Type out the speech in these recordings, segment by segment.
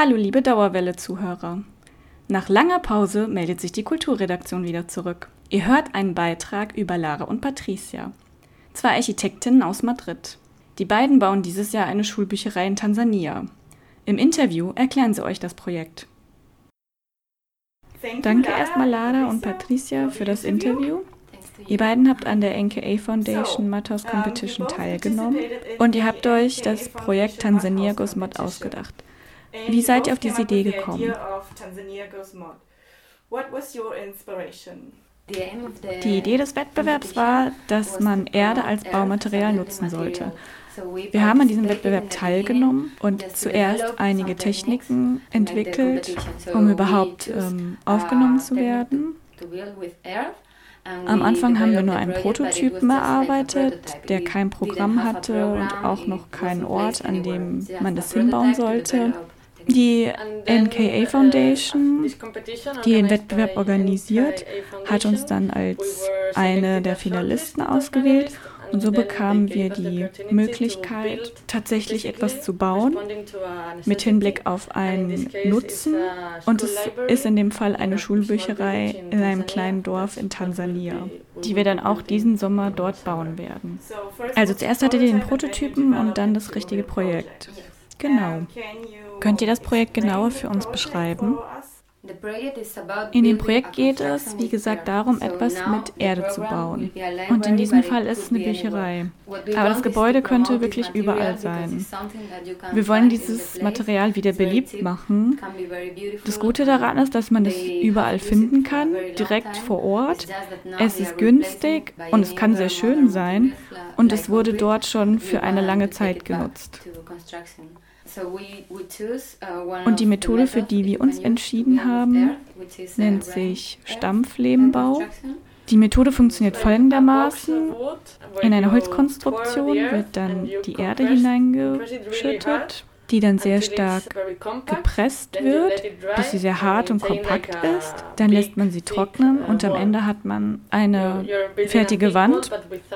Hallo liebe Dauerwelle-Zuhörer. Nach langer Pause meldet sich die Kulturredaktion wieder zurück. Ihr hört einen Beitrag über Lara und Patricia, zwei Architektinnen aus Madrid. Die beiden bauen dieses Jahr eine Schulbücherei in Tansania. Im Interview erklären sie euch das Projekt. Danke erstmal Lara und Patricia für das Interview. Ihr beiden habt an der NKA Foundation Matos Competition teilgenommen und ihr habt euch das Projekt Tansania Goes Mod ausgedacht. Wie seid ihr auf diese Idee gekommen? Die Idee des Wettbewerbs war, dass man Erde als Baumaterial nutzen sollte. Wir haben an diesem Wettbewerb teilgenommen und zuerst einige Techniken entwickelt, um überhaupt ähm, aufgenommen zu werden. Am Anfang haben wir nur einen Prototypen erarbeitet, der kein Programm hatte und auch noch keinen Ort, an dem man das hinbauen sollte. Die NKA Foundation, die den Wettbewerb organisiert, hat uns dann als eine der Finalisten ausgewählt und so bekamen wir die Möglichkeit, tatsächlich etwas zu bauen mit Hinblick auf einen Nutzen. Und es ist in dem Fall eine Schulbücherei in einem kleinen Dorf in Tansania, die wir dann auch diesen Sommer dort bauen werden. Also zuerst hattet ihr den Prototypen und dann das richtige Projekt. Genau. Könnt ihr das Projekt genauer für uns beschreiben? In dem Projekt geht es, wie gesagt, darum, etwas mit Erde zu bauen. Und in diesem Fall ist es eine Bücherei. Aber das Gebäude könnte wirklich überall sein. Wir wollen dieses Material wieder beliebt machen. Das Gute daran ist, dass man es überall finden kann, direkt vor Ort. Es ist günstig und es kann sehr schön sein. Und es wurde dort schon für eine lange Zeit genutzt. Uh, Und die Methode, für die wir uns entschieden haben, nennt sich Stampflehmbau. Die Methode funktioniert folgendermaßen. In eine Holzkonstruktion wird dann die Erde hineingeschüttet die dann sehr stark gepresst wird, bis sie sehr hart und kompakt ist. Dann lässt man sie trocknen und am Ende hat man eine fertige Wand,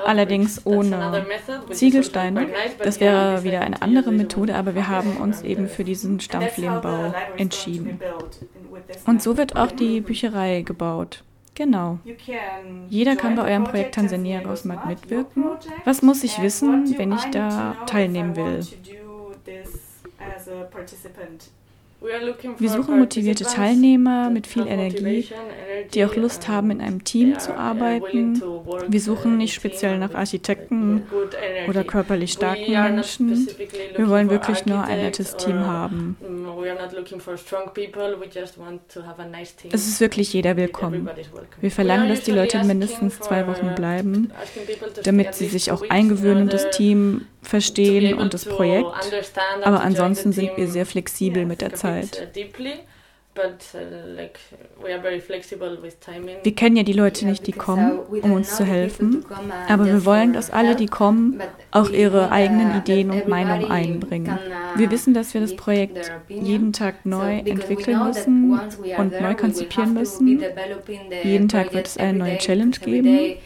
allerdings ohne Ziegelsteine. Das wäre wieder eine andere Methode, aber wir haben uns eben für diesen Stampflehmbau entschieden. Und so wird auch die Bücherei gebaut. Genau. Jeder kann bei eurem Projekt Tansania Gosmat mitwirken. Was muss ich wissen, wenn ich da teilnehmen will? Wir suchen motivierte Teilnehmer mit viel Energie, die auch Lust haben, in einem Team zu arbeiten. Wir suchen nicht speziell nach Architekten oder körperlich starken Menschen. Wir wollen wirklich nur ein nettes Team haben. Mm, es ist wirklich jeder willkommen. Wir verlangen, dass die Leute mindestens zwei Wochen bleiben, damit sie sich auch eingewöhnen, das Team verstehen und das Projekt. Aber ansonsten sind wir sehr flexibel mit der Zeit. Wir kennen ja die Leute nicht, die kommen, um uns zu helfen, aber wir wollen, dass alle, die kommen, auch ihre eigenen Ideen und Meinungen einbringen. Wir wissen, dass wir das Projekt jeden Tag neu entwickeln müssen und neu konzipieren müssen. Jeden Tag wird es eine neue Challenge geben.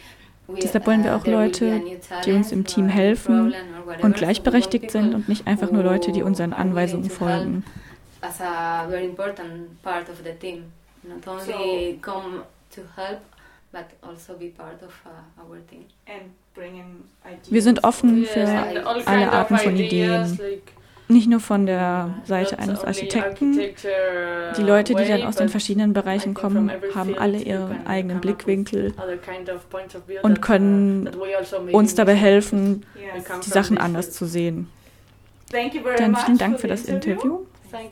Deshalb wollen wir auch Leute, die uns im Team helfen und gleichberechtigt sind und nicht einfach nur Leute, die unseren Anweisungen folgen. Also uh. Wir sind offen für alle Arten von Ideen nicht nur von der Seite eines Architekten. Die Leute, die dann aus den verschiedenen Bereichen kommen, haben alle ihren eigenen Blickwinkel und können also uns dabei helfen, die Sachen anders zu sehen. Dann vielen Dank für das Interview.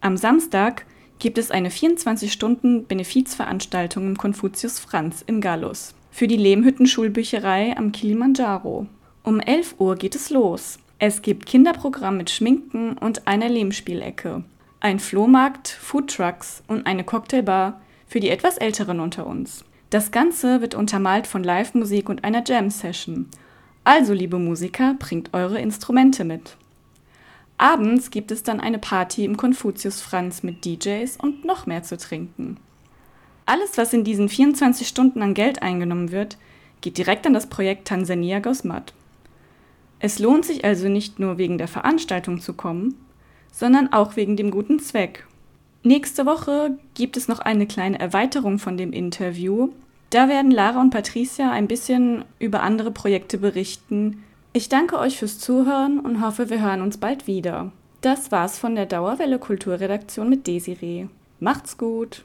Am Samstag gibt es eine 24-Stunden-Benefizveranstaltung im Konfuzius Franz in Gallus für die Lehmhütten-Schulbücherei am Kilimanjaro. Um 11 Uhr geht es los. Es gibt Kinderprogramm mit Schminken und einer Lehmspielecke, ein Flohmarkt, Foodtrucks und eine Cocktailbar für die etwas Älteren unter uns. Das Ganze wird untermalt von Live-Musik und einer Jam-Session. Also, liebe Musiker, bringt eure Instrumente mit. Abends gibt es dann eine Party im Konfuzius Franz mit DJs und noch mehr zu trinken. Alles, was in diesen 24 Stunden an Geld eingenommen wird, geht direkt an das Projekt Tansania Goes Mud. Es lohnt sich also nicht nur wegen der Veranstaltung zu kommen, sondern auch wegen dem guten Zweck. Nächste Woche gibt es noch eine kleine Erweiterung von dem Interview. Da werden Lara und Patricia ein bisschen über andere Projekte berichten. Ich danke euch fürs Zuhören und hoffe, wir hören uns bald wieder. Das war's von der Dauerwelle Kulturredaktion mit Desiree. Macht's gut!